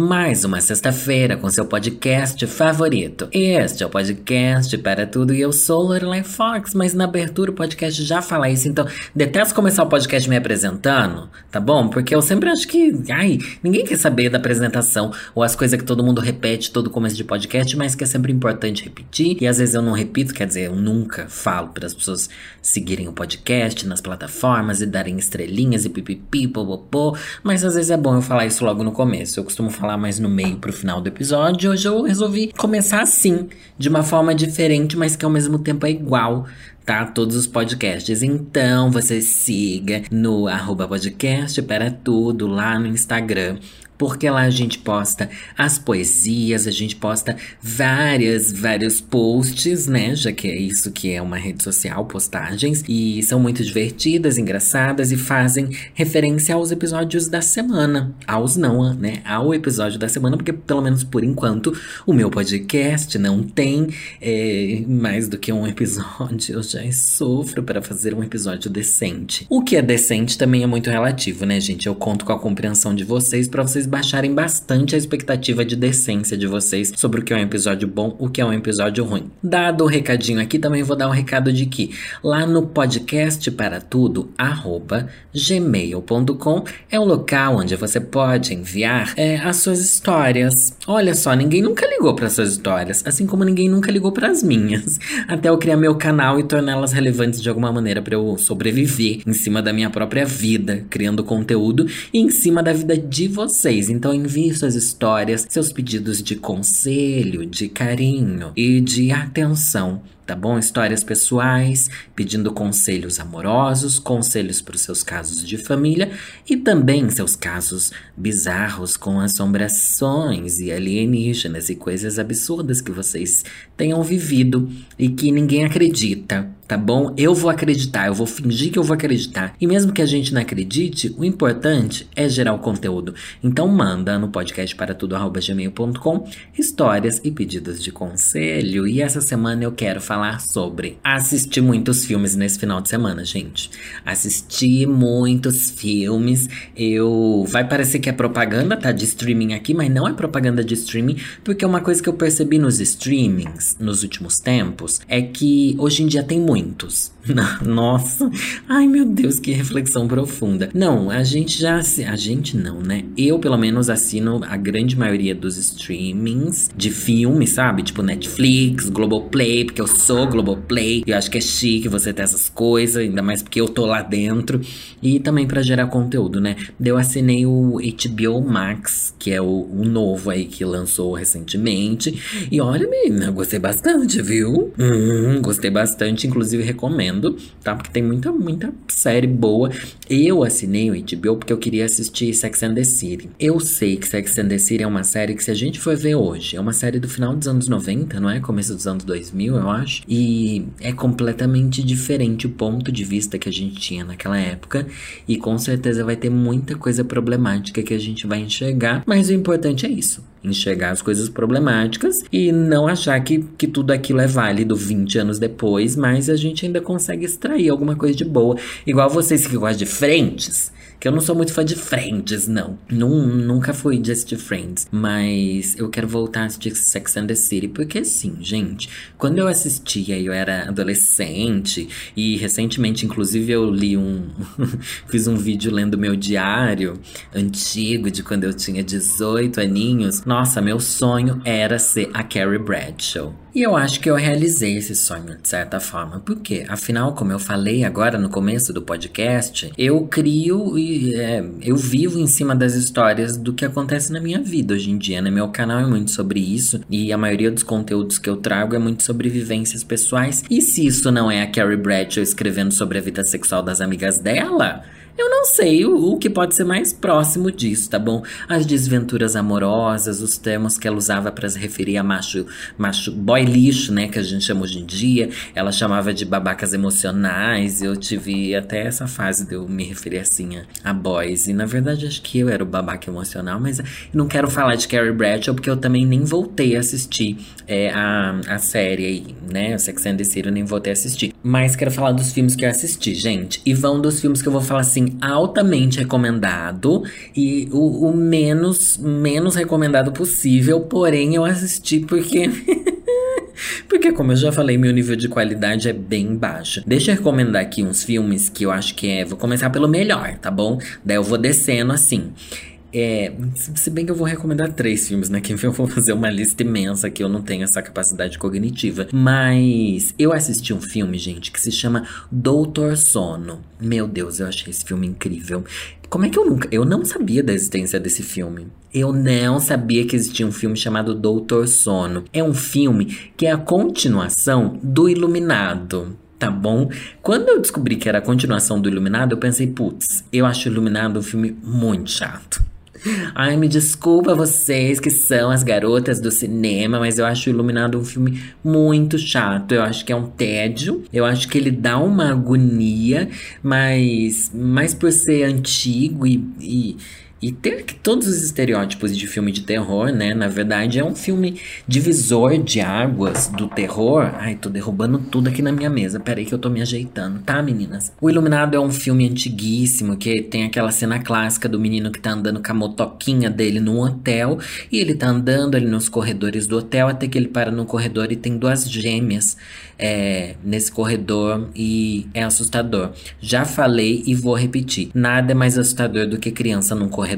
Mais uma sexta-feira com seu podcast favorito. Este é o podcast para tudo e eu sou Lorelai Fox, mas na abertura o podcast já fala isso, então detesto começar o podcast me apresentando, tá bom? Porque eu sempre acho que, ai, ninguém quer saber da apresentação ou as coisas que todo mundo repete todo começo de podcast, mas que é sempre importante repetir e às vezes eu não repito, quer dizer, eu nunca falo para as pessoas seguirem o podcast nas plataformas e darem estrelinhas e pipipi, popopô, mas às vezes é bom eu falar isso logo no começo. Eu costumo falar mais no meio pro final do episódio. Hoje eu resolvi começar assim, de uma forma diferente, mas que ao mesmo tempo é igual tá? Todos os podcasts. Então, você siga no arroba podcast para tudo lá no Instagram porque lá a gente posta as poesias, a gente posta várias, vários posts, né? Já que é isso que é uma rede social, postagens, e são muito divertidas, engraçadas e fazem referência aos episódios da semana. Aos não, né? Ao episódio da semana, porque pelo menos por enquanto o meu podcast não tem é, mais do que um episódio. Eu já sofro para fazer um episódio decente. O que é decente também é muito relativo, né, gente? Eu conto com a compreensão de vocês para vocês baixarem bastante a expectativa de decência de vocês sobre o que é um episódio bom, o que é um episódio ruim. Dado o recadinho aqui, também vou dar um recado de que lá no podcast para tudo, arroba gmail.com é o local onde você pode enviar é, as suas histórias. Olha só, ninguém nunca ligou para suas histórias, assim como ninguém nunca ligou para as minhas. Até eu criar meu canal e torná-las relevantes de alguma maneira para eu sobreviver em cima da minha própria vida, criando conteúdo e em cima da vida de vocês vocês. Então envie suas histórias, seus pedidos de conselho, de carinho e de atenção tá bom? Histórias pessoais, pedindo conselhos amorosos, conselhos para os seus casos de família e também seus casos bizarros com assombrações e alienígenas e coisas absurdas que vocês tenham vivido e que ninguém acredita, tá bom? Eu vou acreditar, eu vou fingir que eu vou acreditar. E mesmo que a gente não acredite, o importante é gerar o conteúdo. Então manda no podcast para tudo@gmail.com histórias e pedidos de conselho. E essa semana eu quero falar sobre assistir muitos filmes nesse final de semana, gente. Assisti muitos filmes. Eu vai parecer que é propaganda, tá de streaming aqui, mas não é propaganda de streaming, porque uma coisa que eu percebi nos streamings nos últimos tempos é que hoje em dia tem muitos. Nossa, ai meu Deus, que reflexão profunda. Não, a gente já a gente não, né? Eu pelo menos assino a grande maioria dos streamings de filmes, sabe? Tipo Netflix, Globoplay, porque eu sou Globoplay. Eu acho que é chique você ter essas coisas, ainda mais porque eu tô lá dentro. E também para gerar conteúdo, né? Eu assinei o HBO Max, que é o, o novo aí que lançou recentemente. E olha, menina, gostei bastante, viu? Hum, gostei bastante, inclusive recomendo, tá? Porque tem muita, muita série boa. Eu assinei o HBO porque eu queria assistir Sex and the City. Eu sei que Sex and the City é uma série que, se a gente for ver hoje, é uma série do final dos anos 90, não é? Começo dos anos 2000, eu acho. E é completamente diferente o ponto de vista que a gente tinha naquela época. E com certeza vai ter muita coisa problemática que a gente vai enxergar. Mas o importante é isso enxergar as coisas problemáticas e não achar que, que tudo aquilo é válido 20 anos depois, mas a gente ainda consegue extrair alguma coisa de boa. Igual vocês que gostam de frentes, que eu não sou muito fã de Friends, não. Num, nunca fui de assistir Friends. Mas eu quero voltar a assistir Sex and the City. Porque assim, gente, quando eu assistia, eu era adolescente. E recentemente, inclusive, eu li um. fiz um vídeo lendo meu diário antigo de quando eu tinha 18 aninhos. Nossa, meu sonho era ser a Carrie Bradshaw. E eu acho que eu realizei esse sonho de certa forma, porque, afinal, como eu falei agora no começo do podcast, eu crio e é, eu vivo em cima das histórias do que acontece na minha vida hoje em dia. Né? Meu canal é muito sobre isso e a maioria dos conteúdos que eu trago é muito sobre vivências pessoais. E se isso não é a Carrie Bradshaw escrevendo sobre a vida sexual das amigas dela? Eu não sei o, o, que pode ser mais próximo disso, tá bom? As desventuras amorosas, os termos que ela usava para se referir a macho, macho boy lixo, né, que a gente chama hoje em dia. Ela chamava de babacas emocionais. Eu tive até essa fase de eu me referir assim a, a boys. E na verdade acho que eu era o babaca emocional, mas não quero falar de Carrie Bradshaw porque eu também nem voltei a assistir é, a, a série aí, né? Sex and the City eu nem voltei a assistir. Mas quero falar dos filmes que eu assisti, gente. E vão dos filmes que eu vou falar assim altamente recomendado e o, o menos, menos recomendado possível, porém eu assisti porque. Porque, como eu já falei, meu nível de qualidade é bem baixo. Deixa eu recomendar aqui uns filmes que eu acho que é. Vou começar pelo melhor, tá bom? Daí eu vou descendo assim. É, se bem que eu vou recomendar três filmes, né? Que eu vou fazer uma lista imensa que eu não tenho essa capacidade cognitiva. Mas eu assisti um filme, gente, que se chama Doutor Sono. Meu Deus, eu achei esse filme incrível. Como é que eu nunca. Eu não sabia da existência desse filme. Eu não sabia que existia um filme chamado Doutor Sono. É um filme que é a continuação do Iluminado tá bom? Quando eu descobri que era a continuação do Iluminado, eu pensei, putz, eu acho o Iluminado um filme muito chato. Ai, me desculpa vocês que são as garotas do cinema, mas eu acho Iluminado um filme muito chato. Eu acho que é um tédio. Eu acho que ele dá uma agonia, mas, mas por ser antigo e, e e ter todos os estereótipos de filme de terror, né? Na verdade, é um filme divisor de águas do terror. Ai, tô derrubando tudo aqui na minha mesa. Peraí que eu tô me ajeitando, tá, meninas? O Iluminado é um filme antiguíssimo que tem aquela cena clássica do menino que tá andando com a motoquinha dele num hotel. E ele tá andando ali nos corredores do hotel até que ele para no corredor e tem duas gêmeas é, nesse corredor e é assustador. Já falei e vou repetir: nada é mais assustador do que criança num corredor.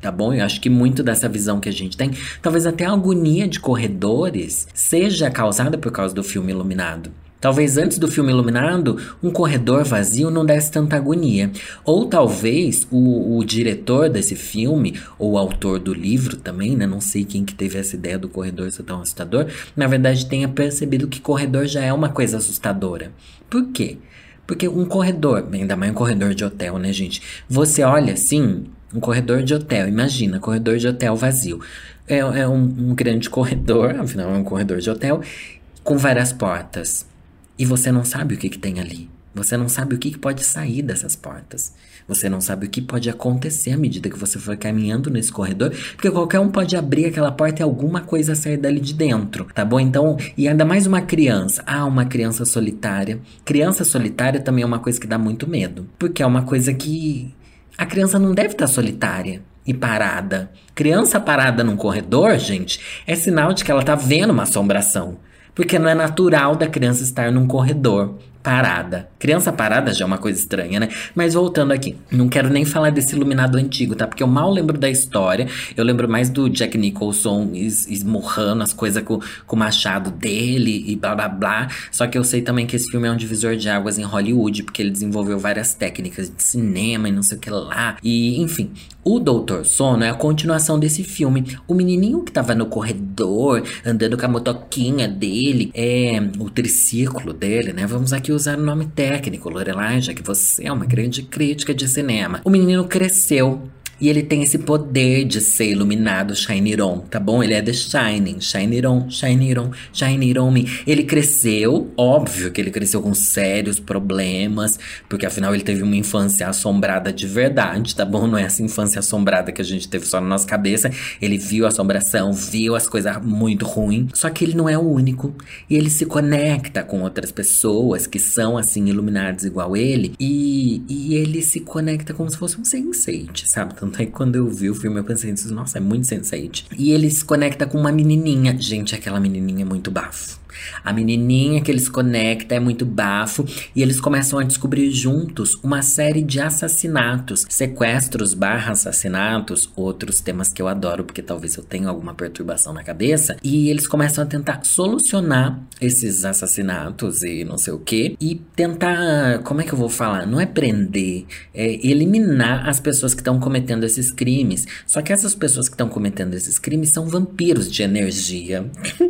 Tá bom? Eu acho que muito dessa visão que a gente tem, talvez até a agonia de corredores, seja causada por causa do filme iluminado. Talvez antes do filme Iluminado, um corredor vazio não desse tanta agonia. Ou talvez o, o, diretor desse filme, ou o autor do livro também, né? Não sei quem que teve essa ideia do corredor ser tão assustador. Na verdade, tenha percebido que corredor já é uma coisa assustadora. Por quê? Porque um corredor, ainda mais um corredor de hotel, né, gente? Você olha assim, um corredor de hotel, imagina, corredor de hotel vazio. É, é um, um grande corredor, afinal é um corredor de hotel, com várias portas. E você não sabe o que, que tem ali. Você não sabe o que, que pode sair dessas portas. Você não sabe o que pode acontecer à medida que você for caminhando nesse corredor, porque qualquer um pode abrir aquela porta e alguma coisa sair dali de dentro, tá bom? Então, e ainda mais uma criança. Ah, uma criança solitária. Criança solitária também é uma coisa que dá muito medo, porque é uma coisa que a criança não deve estar solitária e parada. Criança parada num corredor, gente, é sinal de que ela tá vendo uma assombração. Porque não é natural da criança estar num corredor parada. Criança parada já é uma coisa estranha, né? Mas voltando aqui, não quero nem falar desse iluminado antigo, tá? Porque eu mal lembro da história. Eu lembro mais do Jack Nicholson es esmurrando as coisas com, com o machado dele e blá blá blá. Só que eu sei também que esse filme é um divisor de águas em Hollywood, porque ele desenvolveu várias técnicas de cinema e não sei o que lá. E, enfim, o Doutor Sono é a continuação desse filme. O menininho que tava no corredor, andando com a motoquinha dele, é o triciclo dele, né? Vamos aqui usar o nome técnico, Lorelai, já que você é uma grande crítica de cinema. O menino cresceu e ele tem esse poder de ser iluminado, Shine On, tá bom? Ele é The Shining, Shine On, Shine On, Shine On Me. Ele cresceu, óbvio que ele cresceu com sérios problemas, porque afinal ele teve uma infância assombrada de verdade, tá bom? Não é essa infância assombrada que a gente teve só na nossa cabeça. Ele viu a assombração, viu as coisas muito ruins. Só que ele não é o único. E ele se conecta com outras pessoas que são assim iluminadas igual ele. E, e ele se conecta como se fosse um sense sabe? Tanto é que quando eu vi o filme eu pensei, nossa, é muito sense E ele se conecta com uma menininha. Gente, aquela menininha é muito bafo. A menininha que eles conectam é muito bafo e eles começam a descobrir juntos uma série de assassinatos, sequestros barra assassinatos, outros temas que eu adoro porque talvez eu tenha alguma perturbação na cabeça. E eles começam a tentar solucionar esses assassinatos e não sei o que e tentar, como é que eu vou falar? Não é prender, é eliminar as pessoas que estão cometendo esses crimes. Só que essas pessoas que estão cometendo esses crimes são vampiros de energia.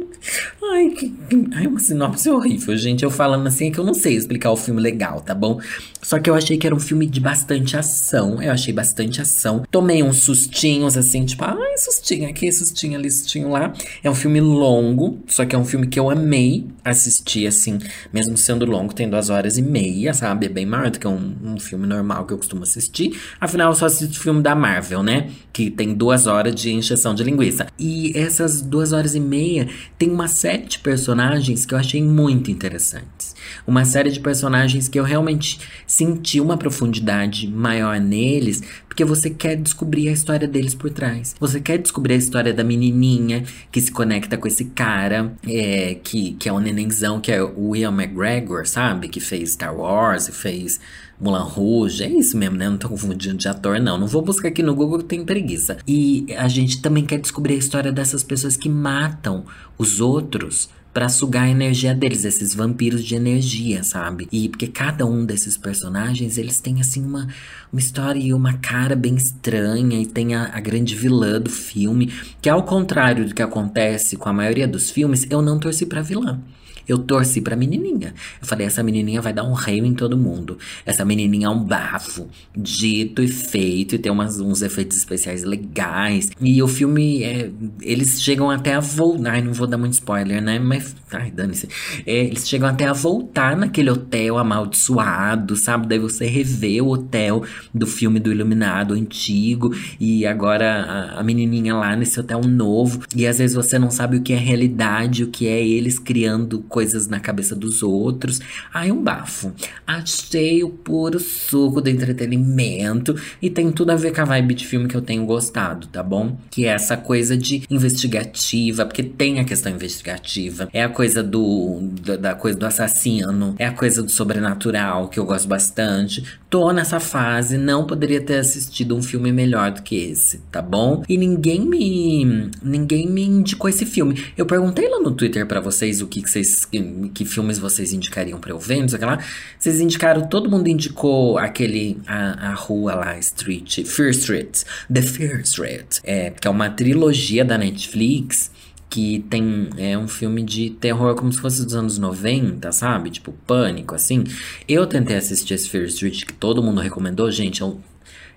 Ai, que, ai, uma sinopse horrível, gente. Eu falando assim é que eu não sei explicar o filme legal, tá bom? Só que eu achei que era um filme de bastante ação. Eu achei bastante ação. Tomei uns sustinhos, assim, tipo, ai, sustinho aqui, sustinho ali, sustinho lá. É um filme longo, só que é um filme que eu amei assistir, assim, mesmo sendo longo, tem duas horas e meia, sabe? É bem maior do que um, um filme normal que eu costumo assistir. Afinal, eu só assisto filme da Marvel, né? Que tem duas horas de encheção de linguiça. E essas duas horas e meia tem uma série de personagens que eu achei muito interessantes. Uma série de personagens que eu realmente senti uma profundidade maior neles, porque você quer descobrir a história deles por trás. Você quer descobrir a história da menininha que se conecta com esse cara, é, que, que é o nenenzão, que é o Ian McGregor, sabe? Que fez Star Wars e fez Mulan Rouge, é isso mesmo, né? Não tô confundindo de ator, não. Não vou buscar aqui no Google tem preguiça. E a gente também quer descobrir a história dessas pessoas que matam os outros para sugar a energia deles, esses vampiros de energia, sabe? E porque cada um desses personagens, eles têm assim uma, uma história e uma cara bem estranha e tem a, a grande vilã do filme, que ao contrário do que acontece com a maioria dos filmes, eu não torci pra vilã. Eu torci pra menininha. Eu falei, essa menininha vai dar um reio em todo mundo. Essa menininha é um bafo, dito e feito, e tem umas, uns efeitos especiais legais. E o filme, é, eles chegam até a voltar. Ai, não vou dar muito spoiler, né? Mas, ai, dane-se. É, eles chegam até a voltar naquele hotel amaldiçoado, sabe? Daí você revê o hotel do filme do Iluminado antigo, e agora a, a menininha lá nesse hotel novo. E às vezes você não sabe o que é realidade, o que é eles criando coisas na cabeça dos outros. Ai, um bafo. Achei o puro suco do entretenimento e tem tudo a ver com a vibe de filme que eu tenho gostado, tá bom? Que é essa coisa de investigativa, porque tem a questão investigativa. É a coisa do da, da coisa do assassino, é a coisa do sobrenatural que eu gosto bastante. Tô nessa fase, não poderia ter assistido um filme melhor do que esse, tá bom? E ninguém me ninguém me indicou esse filme. Eu perguntei lá no Twitter para vocês o que, que vocês que, que filmes vocês indicariam pra eu ver, não sei o que lá. Vocês indicaram, todo mundo indicou aquele, a, a rua lá, Street, Fear Street, The Fear Street, é, que é uma trilogia da Netflix que tem é um filme de terror como se fosse dos anos 90, sabe? Tipo, pânico, assim. Eu tentei assistir esse Fear Street, que todo mundo recomendou, gente, eu,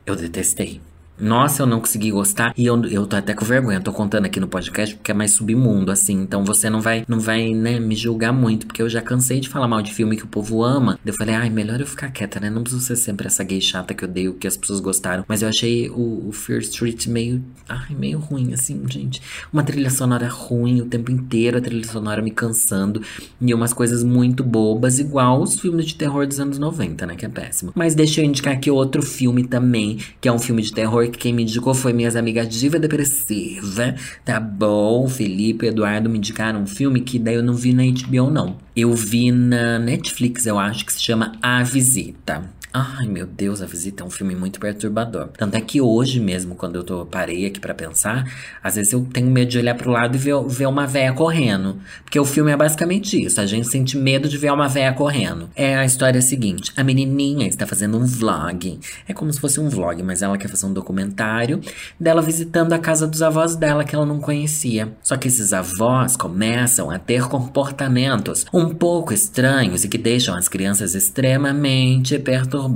eu detestei. Nossa, eu não consegui gostar. E eu, eu tô até com vergonha. tô contando aqui no podcast porque é mais submundo, assim. Então você não vai, não vai, né, me julgar muito. Porque eu já cansei de falar mal de filme que o povo ama. Eu falei, ai, melhor eu ficar quieta, né? Não preciso ser sempre essa gay chata que eu dei, o que as pessoas gostaram. Mas eu achei o, o Fear Street meio, ai, meio ruim, assim, gente. Uma trilha sonora ruim o tempo inteiro, a trilha sonora me cansando. E umas coisas muito bobas, igual os filmes de terror dos anos 90, né? Que é péssimo. Mas deixa eu indicar aqui outro filme também, que é um filme de terror que quem me indicou foi minhas amigas Diva Depressiva, tá bom? Felipe e Eduardo me indicaram um filme que daí eu não vi na HBO, não. Eu vi na Netflix, eu acho, que se chama A Visita. Ai, meu Deus, A Visita é um filme muito perturbador. Tanto é que hoje mesmo, quando eu tô, parei aqui para pensar, às vezes eu tenho medo de olhar pro lado e ver, ver uma véia correndo. Porque o filme é basicamente isso. A gente sente medo de ver uma véia correndo. É a história seguinte: a menininha está fazendo um vlog. É como se fosse um vlog, mas ela quer fazer um documentário dela visitando a casa dos avós dela que ela não conhecia. Só que esses avós começam a ter comportamentos um pouco estranhos e que deixam as crianças extremamente perturbadas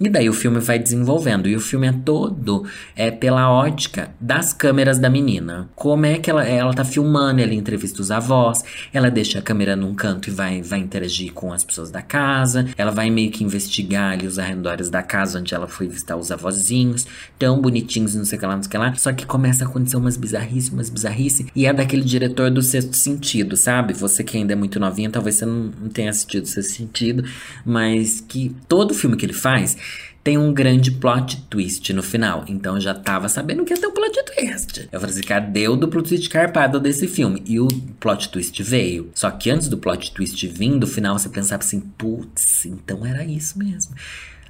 E daí o filme vai desenvolvendo. E o filme é todo é pela ótica das câmeras da menina. Como é que ela, ela tá filmando, ela entrevista os avós, ela deixa a câmera num canto e vai, vai interagir com as pessoas da casa, ela vai meio que investigar ali os arredores da casa onde ela foi visitar os avózinhos, tão bonitinhos, não sei o que lá, não sei o que lá. Só que começa a acontecer umas bizarrices, umas bizarrices. E é daquele diretor do sexto sentido, sabe? Você que ainda é muito novinha, talvez você não, não tenha assistido o sexto sentido, mas que todo filme que ele faz tem um grande plot twist no final. Então eu já tava sabendo que ia ter um plot twist. Eu falei assim, cadê o duplo twist carpado desse filme? E o plot twist veio. Só que antes do plot twist vir, no final você pensava assim, putz, então era isso mesmo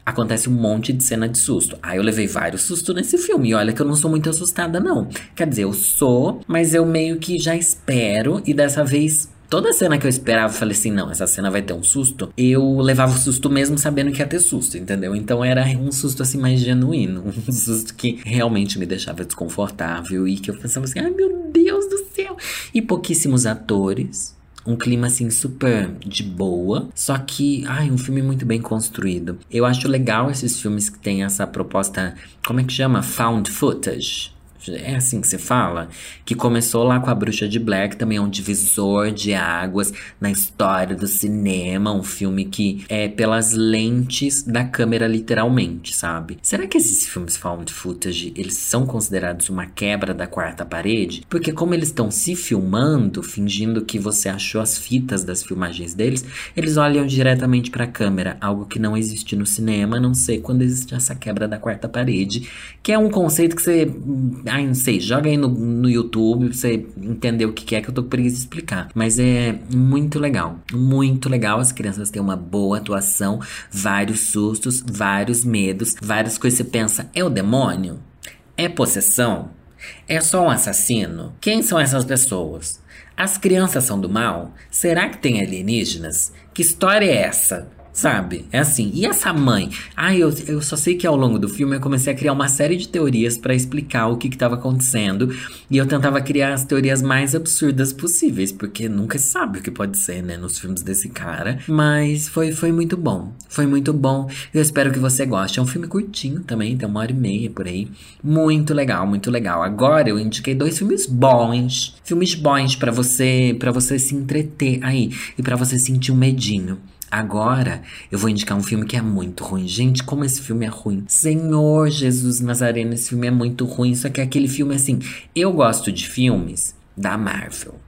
acontece um monte de cena de susto. Aí eu levei vários sustos nesse filme. E olha que eu não sou muito assustada, não. Quer dizer, eu sou, mas eu meio que já espero. E dessa vez Toda cena que eu esperava, eu falei assim, não, essa cena vai ter um susto. Eu levava o susto mesmo sabendo que ia ter susto, entendeu? Então era um susto assim mais genuíno, um susto que realmente me deixava desconfortável e que eu pensava assim, ai meu Deus do céu. e pouquíssimos atores. Um clima assim super de boa, só que, ai, um filme muito bem construído. Eu acho legal esses filmes que têm essa proposta, como é que chama? Found footage é assim que se fala, que começou lá com a Bruxa de que também é um divisor de águas na história do cinema, um filme que é pelas lentes da câmera literalmente, sabe? Será que esses filmes found footage, eles são considerados uma quebra da quarta parede? Porque como eles estão se filmando, fingindo que você achou as fitas das filmagens deles, eles olham diretamente para a câmera, algo que não existe no cinema, a não sei quando existe essa quebra da quarta parede, que é um conceito que você Ai, não sei, joga aí no, no YouTube pra você entender o que, que é que eu tô com preguiça de explicar. Mas é muito legal. Muito legal. As crianças têm uma boa atuação, vários sustos, vários medos, várias coisas. Você pensa, é o demônio? É possessão? É só um assassino? Quem são essas pessoas? As crianças são do mal? Será que tem alienígenas? Que história é essa? Sabe? É assim. E essa mãe? Ah, eu, eu só sei que ao longo do filme eu comecei a criar uma série de teorias para explicar o que estava acontecendo. E eu tentava criar as teorias mais absurdas possíveis, porque nunca se sabe o que pode ser, né? Nos filmes desse cara. Mas foi, foi muito bom. Foi muito bom. Eu espero que você goste. É um filme curtinho também, tem uma hora e meia por aí. Muito legal, muito legal. Agora eu indiquei dois filmes bons. Filmes bons para você, para você se entreter aí e para você sentir um medinho. Agora eu vou indicar um filme que é muito ruim. Gente, como esse filme é ruim. Senhor Jesus Nazareno, esse filme é muito ruim. Só que é aquele filme assim. Eu gosto de filmes da Marvel.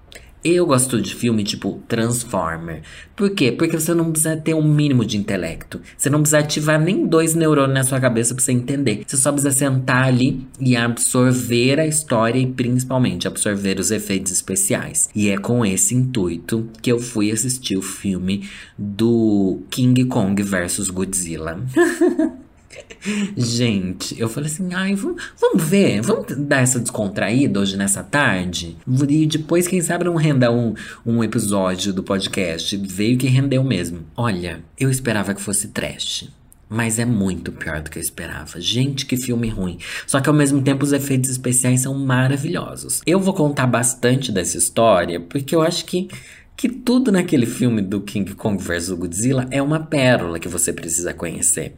Eu gosto de filme tipo Transformer. Por quê? Porque você não precisa ter um mínimo de intelecto. Você não precisa ativar nem dois neurônios na sua cabeça pra você entender. Você só precisa sentar ali e absorver a história e principalmente absorver os efeitos especiais. E é com esse intuito que eu fui assistir o filme do King Kong versus Godzilla. Gente, eu falei assim, ai, vamos, vamos ver, vamos dar essa descontraída hoje nessa tarde. E depois, quem sabe, não renda um, um episódio do podcast. Veio que rendeu mesmo. Olha, eu esperava que fosse trash. Mas é muito pior do que eu esperava. Gente, que filme ruim. Só que ao mesmo tempo os efeitos especiais são maravilhosos. Eu vou contar bastante dessa história porque eu acho que que tudo naquele filme do King Kong vs Godzilla é uma pérola que você precisa conhecer.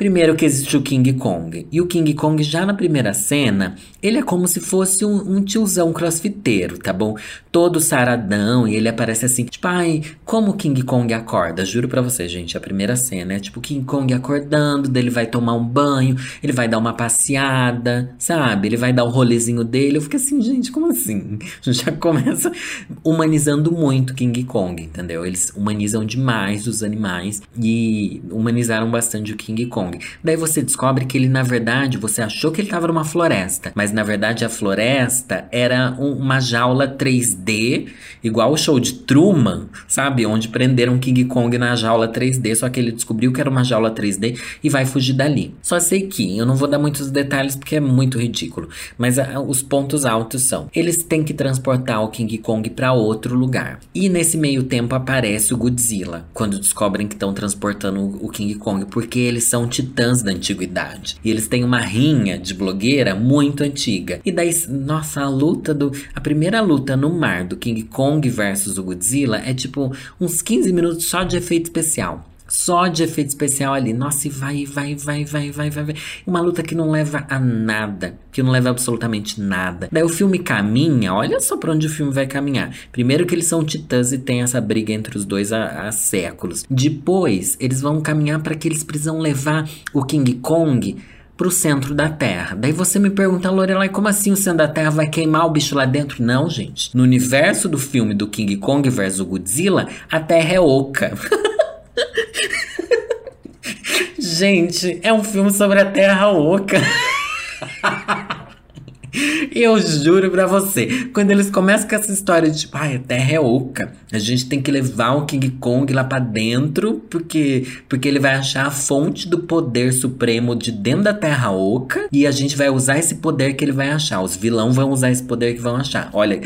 Primeiro que existe o King Kong. E o King Kong, já na primeira cena, ele é como se fosse um, um tiozão crossfiteiro, tá bom? Todo saradão, e ele aparece assim, tipo, ai, como o King Kong acorda? Juro pra você, gente, a primeira cena é tipo o King Kong acordando, dele vai tomar um banho, ele vai dar uma passeada, sabe? Ele vai dar o rolezinho dele. Eu fico assim, gente, como assim? Já começa humanizando muito King Kong, entendeu? Eles humanizam demais os animais e humanizaram bastante o King Kong. Daí você descobre que ele, na verdade, você achou que ele estava numa floresta, mas na verdade a floresta era um, uma jaula 3D, igual o show de Truman, sabe? Onde prenderam King Kong na jaula 3D, só que ele descobriu que era uma jaula 3D e vai fugir dali. Só sei que, eu não vou dar muitos detalhes porque é muito ridículo, mas a, os pontos altos são: eles têm que transportar o King Kong para outro lugar. E nesse meio tempo aparece o Godzilla, quando descobrem que estão transportando o King Kong, porque eles são titãs da antiguidade. E eles têm uma rinha de blogueira muito antiga. E daí, nossa, a luta do. A primeira luta no mar do King Kong versus o Godzilla é tipo uns 15 minutos só de efeito especial. Só de efeito especial ali. Nossa, e vai, vai, vai, vai, vai, vai, vai. Uma luta que não leva a nada. Que não leva absolutamente nada. Daí o filme caminha, olha só pra onde o filme vai caminhar. Primeiro que eles são titãs e tem essa briga entre os dois há, há séculos. Depois, eles vão caminhar para que eles precisam levar o King Kong pro centro da Terra. Daí você me pergunta, Lorelai, como assim o centro da Terra vai queimar o bicho lá dentro? Não, gente. No universo do filme do King Kong vs Godzilla, a Terra é oca. Gente, é um filme sobre a Terra Oca. Eu juro pra você, quando eles começam com essa história de tipo, ai, a terra é oca, a gente tem que levar o King Kong lá pra dentro, porque, porque ele vai achar a fonte do poder supremo de dentro da terra oca, e a gente vai usar esse poder que ele vai achar. Os vilão vão usar esse poder que vão achar. Olha,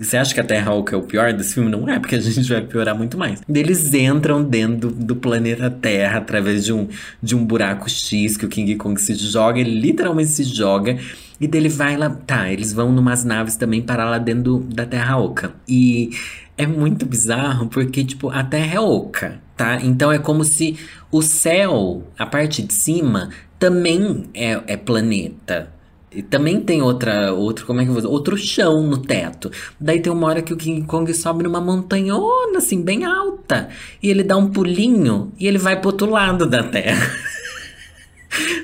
você acha que a Terra Oca é o pior desse filme? Não é, porque a gente vai piorar muito mais. Eles entram dentro do, planeta Terra através de um, de um buraco X que o King Kong se joga, ele literalmente se joga E dele vai lá. Tá, eles vão numas naves também parar lá dentro da Terra Oca. E é muito bizarro porque, tipo, a Terra é oca, tá? Então é como se o céu, a parte de cima, também é, é planeta. E também tem outra, outro, como é que eu vou dizer? Outro chão no teto. Daí tem uma hora que o King Kong sobe numa montanhona, assim, bem alta. E ele dá um pulinho e ele vai pro outro lado da terra.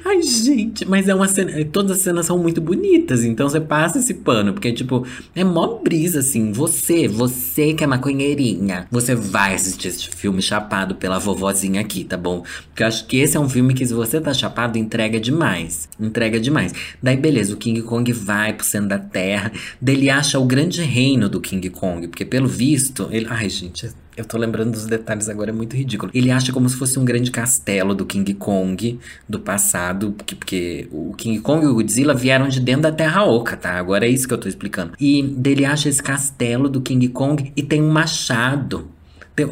Ai, gente, mas é uma cena. Todas as cenas são muito bonitas, então você passa esse pano, porque, tipo, é mó brisa, assim. Você, você que é maconheirinha, você vai assistir esse filme chapado pela vovozinha aqui, tá bom? Porque eu acho que esse é um filme que, se você tá chapado, entrega demais. Entrega demais. Daí, beleza, o King Kong vai pro centro da terra, daí ele acha o grande reino do King Kong, porque, pelo visto, ele. Ai, gente, eu tô lembrando dos detalhes agora, é muito ridículo. Ele acha como se fosse um grande castelo do King Kong do passado, porque, porque o King Kong e o Godzilla vieram de dentro da Terra Oca, tá? Agora é isso que eu tô explicando. E dele acha esse castelo do King Kong e tem um machado.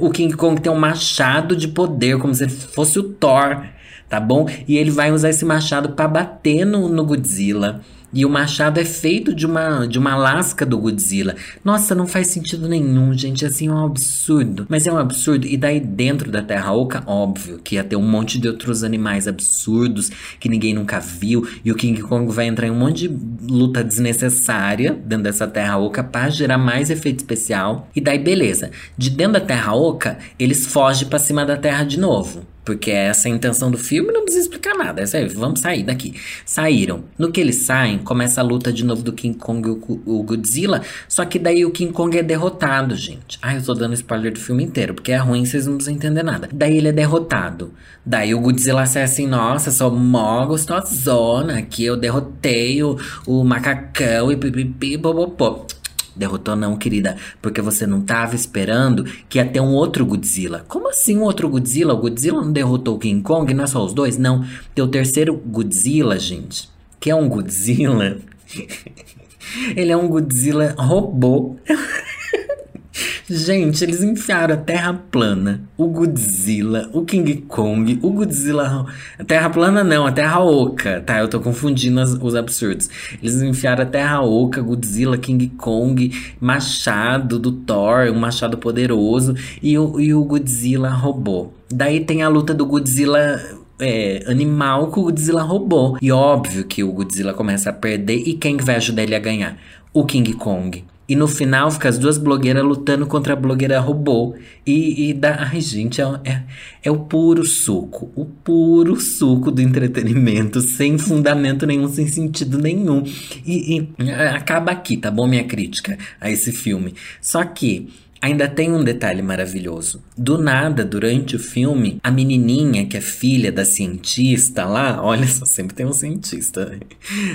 O King Kong tem um machado de poder, como se fosse o Thor, tá bom? E ele vai usar esse machado para bater no, no Godzilla. E o machado é feito de uma, de uma lasca do Godzilla. Nossa, não faz sentido nenhum, gente. Assim, é um absurdo. Mas é um absurdo. E daí, dentro da Terra Oca, óbvio que ia ter um monte de outros animais absurdos que ninguém nunca viu. E o King Kong vai entrar em um monte de luta desnecessária dentro dessa Terra Oca para gerar mais efeito especial. E daí, beleza. De dentro da Terra Oca, eles fogem para cima da Terra de novo. Porque essa é a intenção do filme, não precisa explicar nada. Essa aí, vamos sair daqui. Saíram. No que eles saem, começa a luta de novo do King Kong e o, Godzilla. Só que daí o King Kong é derrotado, gente. Ai, eu tô dando spoiler do filme inteiro, porque é ruim, vocês não precisam entender nada. Daí ele é derrotado. Daí o Godzilla sai assim, nossa, sou mó gostosona, que eu derrotei o, o macacão e pipipi, popopó. Derrotou não, querida, porque você não estava esperando que ia ter um outro Godzilla. Como assim um outro Godzilla? O Godzilla não derrotou o King Kong, não é só os dois? Não, tem o terceiro Godzilla, gente, que é um Godzilla. Ele é um Godzilla robô. Gente, eles enfiaram a Terra plana, o Godzilla, o King Kong, o Godzilla. A Terra plana não, a Terra Oca, tá? Eu tô confundindo as, os absurdos. Eles enfiaram a Terra Oca, Godzilla, King Kong, machado do Thor, um machado poderoso, e o, e o Godzilla robô. Daí tem a luta do Godzilla é, animal com o Godzilla robô. E óbvio que o Godzilla começa a perder. E quem vai ajudar ele a ganhar? O King Kong. E no final fica as duas blogueiras lutando contra a blogueira robô. E, e dá. Ai, gente, é, é, é, o puro suco. O puro suco do entretenimento. Sem fundamento nenhum, sem sentido nenhum. E, e acaba aqui, tá bom? Minha crítica a esse filme. Só que Ainda tem um detalhe maravilhoso. Do nada, durante o filme, a menininha, que é filha da cientista lá, olha só, sempre tem um cientista.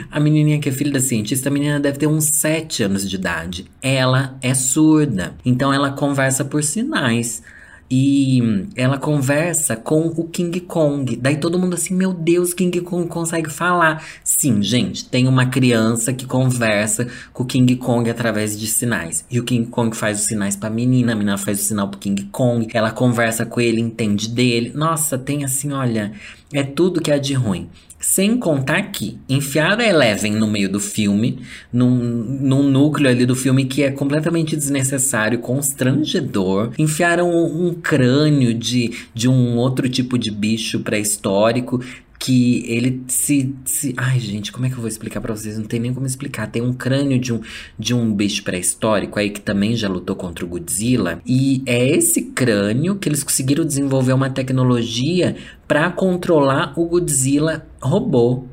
A menininha que é filha da cientista, a menina deve ter uns 7 anos de idade. Ela é surda, então ela conversa por sinais. E ela conversa com o King Kong. Daí todo mundo assim, meu Deus, King Kong consegue falar. Sim, gente, tem uma criança que conversa com o King Kong através de sinais. E o King Kong faz os sinais pra menina, a menina faz o sinal pro King Kong. Ela conversa com ele, entende dele. Nossa, tem assim, olha, é tudo que é de ruim. Sem contar que enfiaram a Eleven no meio do filme, num, num núcleo ali do filme que é completamente desnecessário, constrangedor. Enfiaram um, um crânio de, de um outro tipo de bicho pré-histórico que ele se, se. Ai, gente, como é que eu vou explicar para vocês? Não tem nem como explicar. Tem um crânio de um, de um bicho pré-histórico aí que também já lutou contra o Godzilla. E é esse crânio que eles conseguiram desenvolver uma tecnologia para controlar o Godzilla robô.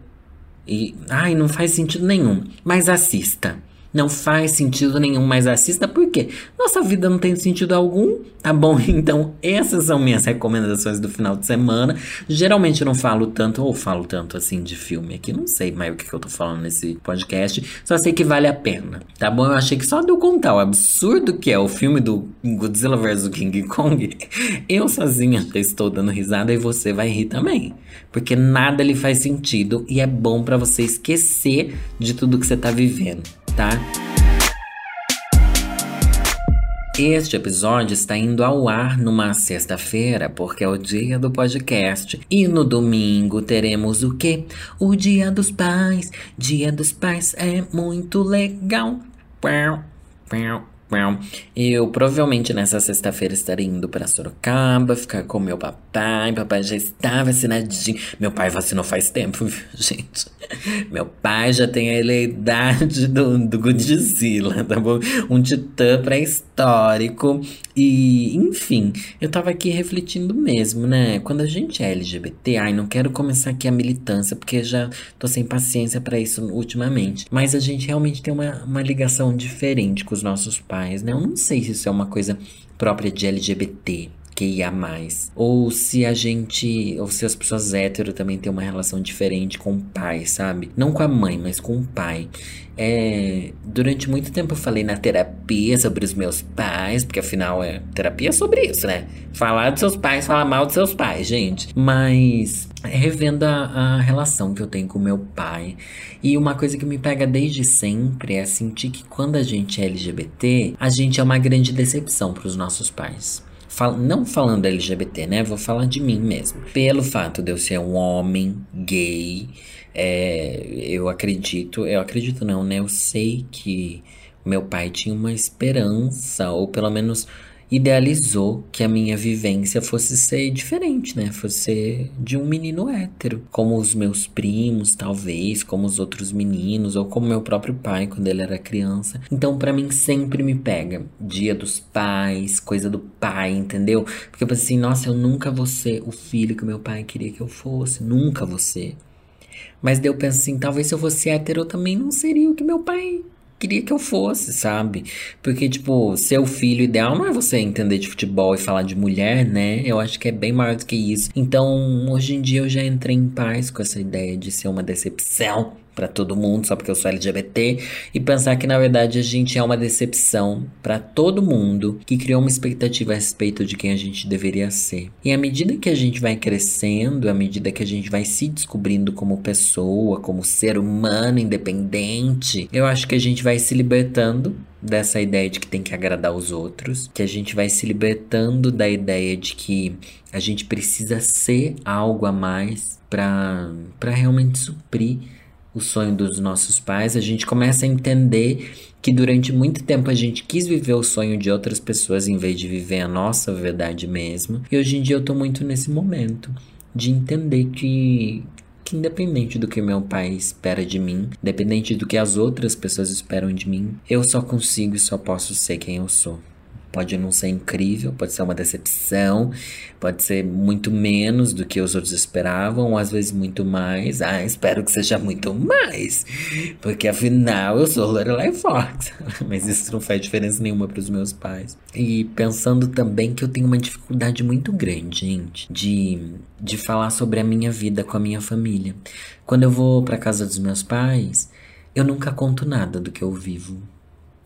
E. Ai, não faz sentido nenhum. Mas assista. Não faz sentido nenhum, mas assista porque nossa vida não tem sentido algum, tá bom? Então, essas são minhas recomendações do final de semana. Geralmente eu não falo tanto, ou falo tanto assim de filme aqui, não sei mais o que, que eu tô falando nesse podcast, só sei que vale a pena, tá bom? Eu achei que só de eu contar o absurdo que é o filme do Godzilla vs King Kong, eu sozinha estou dando risada e você vai rir também. Porque nada lhe faz sentido e é bom para você esquecer de tudo que você tá vivendo tá? Este episódio está indo ao ar numa sexta-feira, porque é o dia do podcast. E no domingo teremos o quê? O Dia dos Pais. Dia dos Pais é muito legal. Pau, pau. Eu provavelmente nessa sexta-feira estarei indo para Sorocaba, ficar com meu papai. Papai já está vacinadinho. Meu pai vacinou faz tempo, viu, gente? Meu pai já tem a idade do, do Godzilla, tá bom? Um titã pré-histórico. E, enfim, eu tava aqui refletindo mesmo, né? Quando a gente é LGBT, ai, não quero começar aqui a militância, porque já tô sem paciência para isso ultimamente. Mas a gente realmente tem uma, uma ligação diferente com os nossos pais, né? Eu não sei se isso é uma coisa própria de LGBT que ia mais. Ou se a gente, ou se as pessoas hétero também têm uma relação diferente com o pai, sabe? Não com a mãe, mas com o pai. É, durante muito tempo eu falei na terapia sobre os meus pais, porque afinal é terapia sobre isso, né? Falar dos seus pais, falar mal dos seus pais, gente. Mas revendo a, a relação que eu tenho com meu pai. E uma coisa que me pega desde sempre é sentir que quando a gente é LGBT, a gente é uma grande decepção para os nossos pais. Fal não falando LGBT, né? Vou falar de mim mesmo. Pelo fato de eu ser um homem gay, é, eu acredito, eu acredito não, né? Eu sei que meu pai tinha uma esperança, ou pelo menos idealizou que a minha vivência fosse ser diferente, né? Fosse ser de um menino hétero, como os meus primos, talvez, como os outros meninos, ou como meu próprio pai quando ele era criança. Então, para mim sempre me pega dia dos pais, coisa do pai, entendeu? Porque eu pensei assim, nossa, eu nunca vou ser o filho que meu pai queria que eu fosse, nunca vou ser. Mas daí eu penso assim, talvez se eu fosse hétero eu também não seria o que meu pai queria que eu fosse, sabe? Porque, tipo, seu filho ideal não é você entender de futebol e falar de mulher, né? Eu acho que é bem maior do que isso. Então, hoje em dia eu já entrei em paz com essa ideia de ser uma decepção para todo mundo só porque eu sou LGBT e pensar que na verdade a gente é uma decepção para todo mundo que criou uma expectativa a respeito de quem a gente deveria ser. E à medida que a gente vai crescendo, à medida que a gente vai se descobrindo como pessoa, como ser humano independente, eu acho que a gente vai se libertando dessa ideia de que tem que agradar os outros, que a gente vai se libertando da ideia de que a gente precisa ser algo a mais para realmente suprir o sonho dos nossos pais, a gente começa a entender que durante muito tempo a gente quis viver o sonho de outras pessoas em vez de viver a nossa verdade mesmo. E hoje em dia eu tô muito nesse momento de entender que que independente do que meu pai espera de mim, independente do que as outras pessoas esperam de mim, eu só consigo e só posso ser quem eu sou. Pode não ser incrível, pode ser uma decepção, pode ser muito menos do que os outros esperavam, ou às vezes muito mais. Ah, espero que seja muito mais, porque afinal eu sou Lorelai Fox. Mas isso não faz diferença nenhuma para os meus pais. E pensando também que eu tenho uma dificuldade muito grande, gente, de, de falar sobre a minha vida com a minha família. Quando eu vou para casa dos meus pais, eu nunca conto nada do que eu vivo.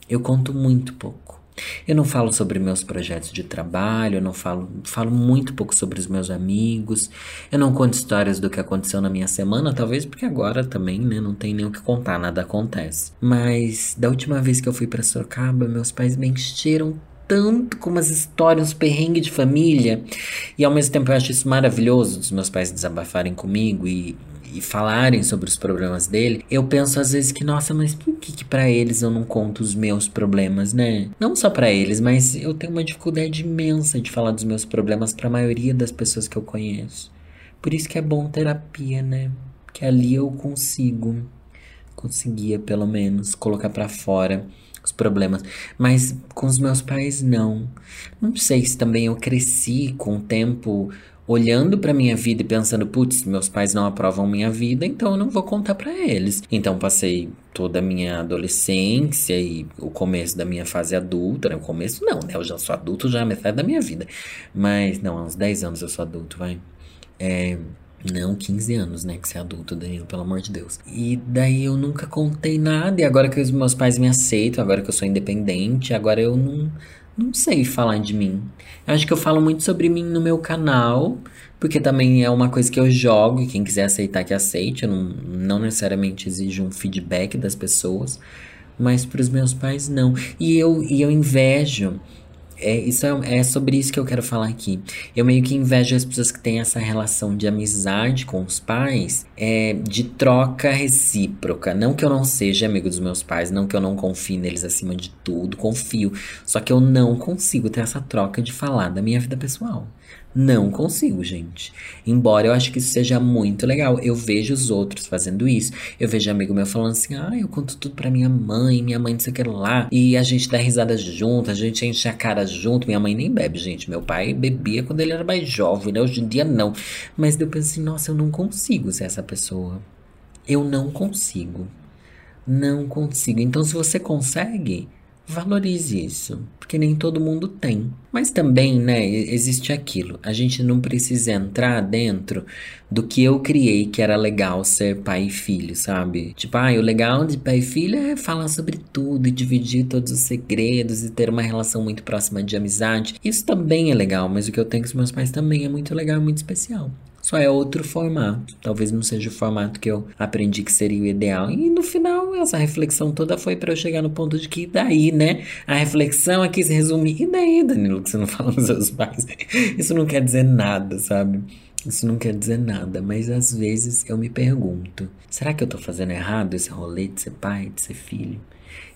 Eu conto muito pouco. Eu não falo sobre meus projetos de trabalho, eu não falo, falo muito pouco sobre os meus amigos, eu não conto histórias do que aconteceu na minha semana, talvez porque agora também, né, não tem nem o que contar, nada acontece. Mas da última vez que eu fui para Sorocaba, meus pais me encheram tanto com umas histórias, uns perrengues de família. E ao mesmo tempo eu acho isso maravilhoso dos meus pais desabafarem comigo e e falarem sobre os problemas dele, eu penso às vezes que, nossa, mas por que, que para eles eu não conto os meus problemas, né? Não só para eles, mas eu tenho uma dificuldade imensa de falar dos meus problemas para a maioria das pessoas que eu conheço. Por isso que é bom terapia, né? Que ali eu consigo, conseguia pelo menos colocar para fora os problemas. Mas com os meus pais, não. Não sei se também eu cresci com o tempo olhando para minha vida e pensando, putz, meus pais não aprovam minha vida, então eu não vou contar para eles. Então passei toda a minha adolescência e o começo da minha fase adulta, né? O começo não, né? Eu já sou adulto já é metade da minha vida. Mas não, há uns 10 anos eu sou adulto, vai. É, não, 15 anos, né? Que você é adulto, Danilo, pelo amor de Deus. E daí eu nunca contei nada. E agora que os meus pais me aceitam, agora que eu sou independente, agora eu não não sei falar de mim. Eu acho que eu falo muito sobre mim no meu canal, porque também é uma coisa que eu jogo e quem quiser aceitar que aceite. Eu não, não necessariamente exijo um feedback das pessoas, mas para os meus pais não. E eu, e eu invejo É, isso é, é, sobre isso que eu quero falar aqui. Eu meio que invejo as pessoas que têm essa relação de amizade com os pais, é, de troca recíproca. Não que eu não seja amigo dos meus pais, não que eu não confie neles acima de tudo, confio. Só que eu não consigo ter essa troca de falar da minha vida pessoal. Não consigo, gente. Embora eu acho que isso seja muito legal. Eu vejo os outros fazendo isso. Eu vejo amigo meu falando assim: ah, eu conto tudo pra minha mãe, minha mãe não sei o que lá. E a gente dá risada junto, a gente enche a cara junto. Minha mãe nem bebe, gente. Meu pai bebia quando ele era mais jovem, né? Hoje em dia não. Mas eu penso assim: nossa, eu não consigo ser essa pessoa. Eu não consigo. Não consigo. Então, se você consegue valorize isso, porque nem todo mundo tem. Mas também, né, existe aquilo. A gente não precisa entrar dentro do que eu criei que era legal ser pai e filho, sabe? Tipo, ah, o legal de pai e filho é falar sobre tudo e dividir todos os segredos e ter uma relação muito próxima de amizade. Isso também é legal, mas o que eu tenho com os meus pais também é muito legal, muito especial. Só é outro formato. Talvez não seja o formato que eu aprendi que seria o ideal. E no final, essa reflexão toda foi para eu chegar no ponto de que daí, né? A reflexão aqui se resume. E daí, Danilo, que você não fala dos seus pais? Isso não quer dizer nada, sabe? Isso não quer dizer nada, mas às vezes eu me pergunto: será que eu tô fazendo errado esse rolê de ser pai, de ser filho?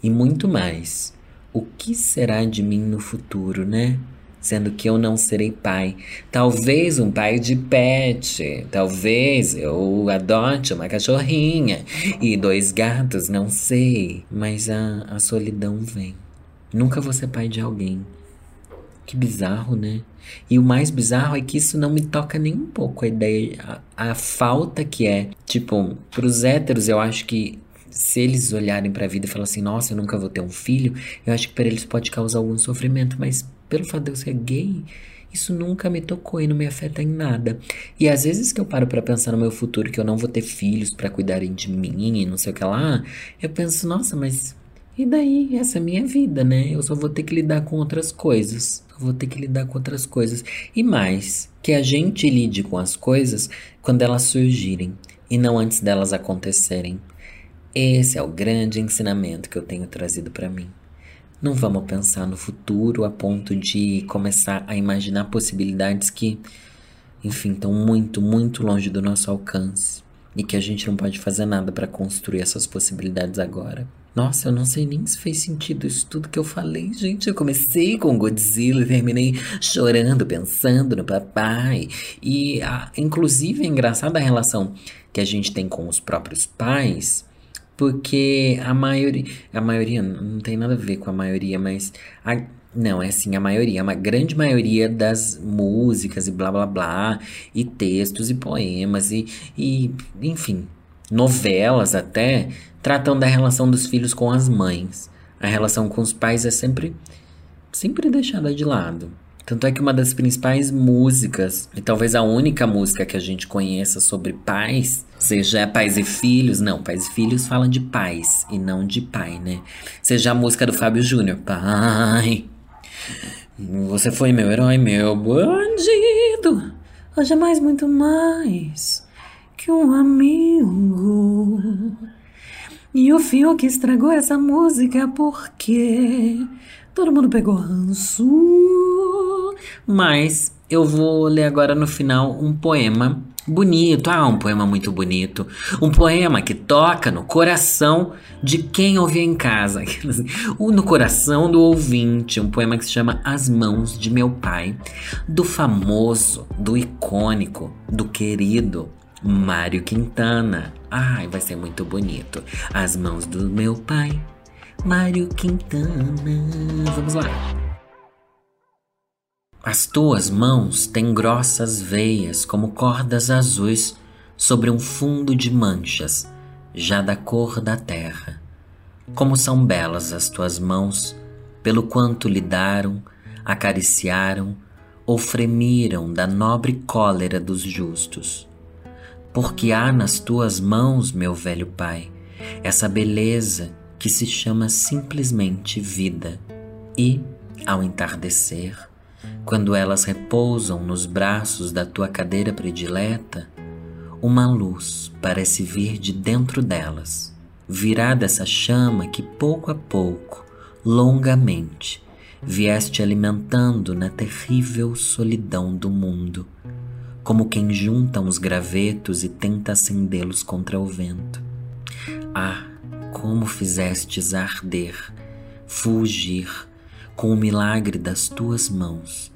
E muito mais, o que será de mim no futuro, né? Sendo que eu não serei pai. Talvez um pai de pet, talvez eu adote uma cachorrinha e dois gatos, não sei. Mas a, a solidão vem. Nunca vou ser pai de alguém. Que bizarro, né? E o mais bizarro é que isso não me toca nem um pouco a ideia, a, a falta que é. Tipo, pros héteros, eu acho que se eles olharem para a vida e falar assim, nossa, eu nunca vou ter um filho, eu acho que para eles pode causar algum sofrimento, mas pelo fato de eu ser gay, isso nunca me tocou e não me afeta em nada. E às vezes que eu paro para pensar no meu futuro, que eu não vou ter filhos para cuidarem de mim e não sei o que lá, eu penso, nossa, mas e daí? Essa é a minha vida, né? Eu só vou ter que lidar com outras coisas. Eu vou ter que lidar com outras coisas. E mais, que a gente lide com as coisas quando elas surgirem e não antes delas acontecerem. Esse é o grande ensinamento que eu tenho trazido para mim. Não vamos pensar no futuro a ponto de começar a imaginar possibilidades que, enfim, estão muito, muito longe do nosso alcance e que a gente não pode fazer nada para construir essas possibilidades agora. Nossa, eu não sei nem se fez sentido isso tudo que eu falei, gente. Eu comecei com Godzilla e terminei chorando, pensando no papai. E, a, inclusive, é engraçada a relação que a gente tem com os próprios pais porque a maioria. A maioria não tem nada a ver com a maioria, mas. A, não, é assim, a maioria, uma grande maioria das músicas e blá blá blá, e textos e poemas e, e enfim, novelas até, tratam da relação dos filhos com as mães. A relação com os pais é sempre, sempre deixada de lado. Tanto é que uma das principais músicas, e talvez a única música que a gente conheça sobre pais, seja Pais e Filhos. Não, Pais e Filhos falam de pais e não de pai, né? Seja a música do Fábio Júnior. Pai, você foi meu herói, meu bandido. Hoje é mais, muito mais que um amigo. E o fio que estragou essa música porque todo mundo pegou ranço mas eu vou ler agora no final um poema bonito. Ah, um poema muito bonito. Um poema que toca no coração de quem ouvir em casa. no coração do ouvinte. Um poema que se chama As Mãos de Meu Pai. Do famoso, do icônico, do querido Mário Quintana. Ai, vai ser muito bonito. As Mãos do Meu Pai. Mário Quintana. Vamos lá. As tuas mãos têm grossas veias como cordas azuis sobre um fundo de manchas, já da cor da terra. Como são belas as tuas mãos, pelo quanto lidaram, acariciaram ou fremiram da nobre cólera dos justos. Porque há nas tuas mãos, meu velho pai, essa beleza que se chama simplesmente vida, e, ao entardecer, quando elas repousam nos braços da tua cadeira predileta, uma luz parece vir de dentro delas, virá dessa chama que pouco a pouco, longamente, vieste alimentando na terrível solidão do mundo, como quem junta uns gravetos e tenta acendê-los contra o vento. Ah, como fizestes arder, fulgir com o milagre das tuas mãos.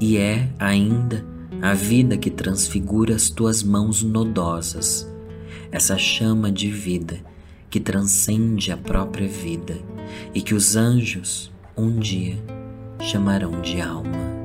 E é ainda a vida que transfigura as tuas mãos nodosas, essa chama de vida que transcende a própria vida e que os anjos um dia chamarão de alma.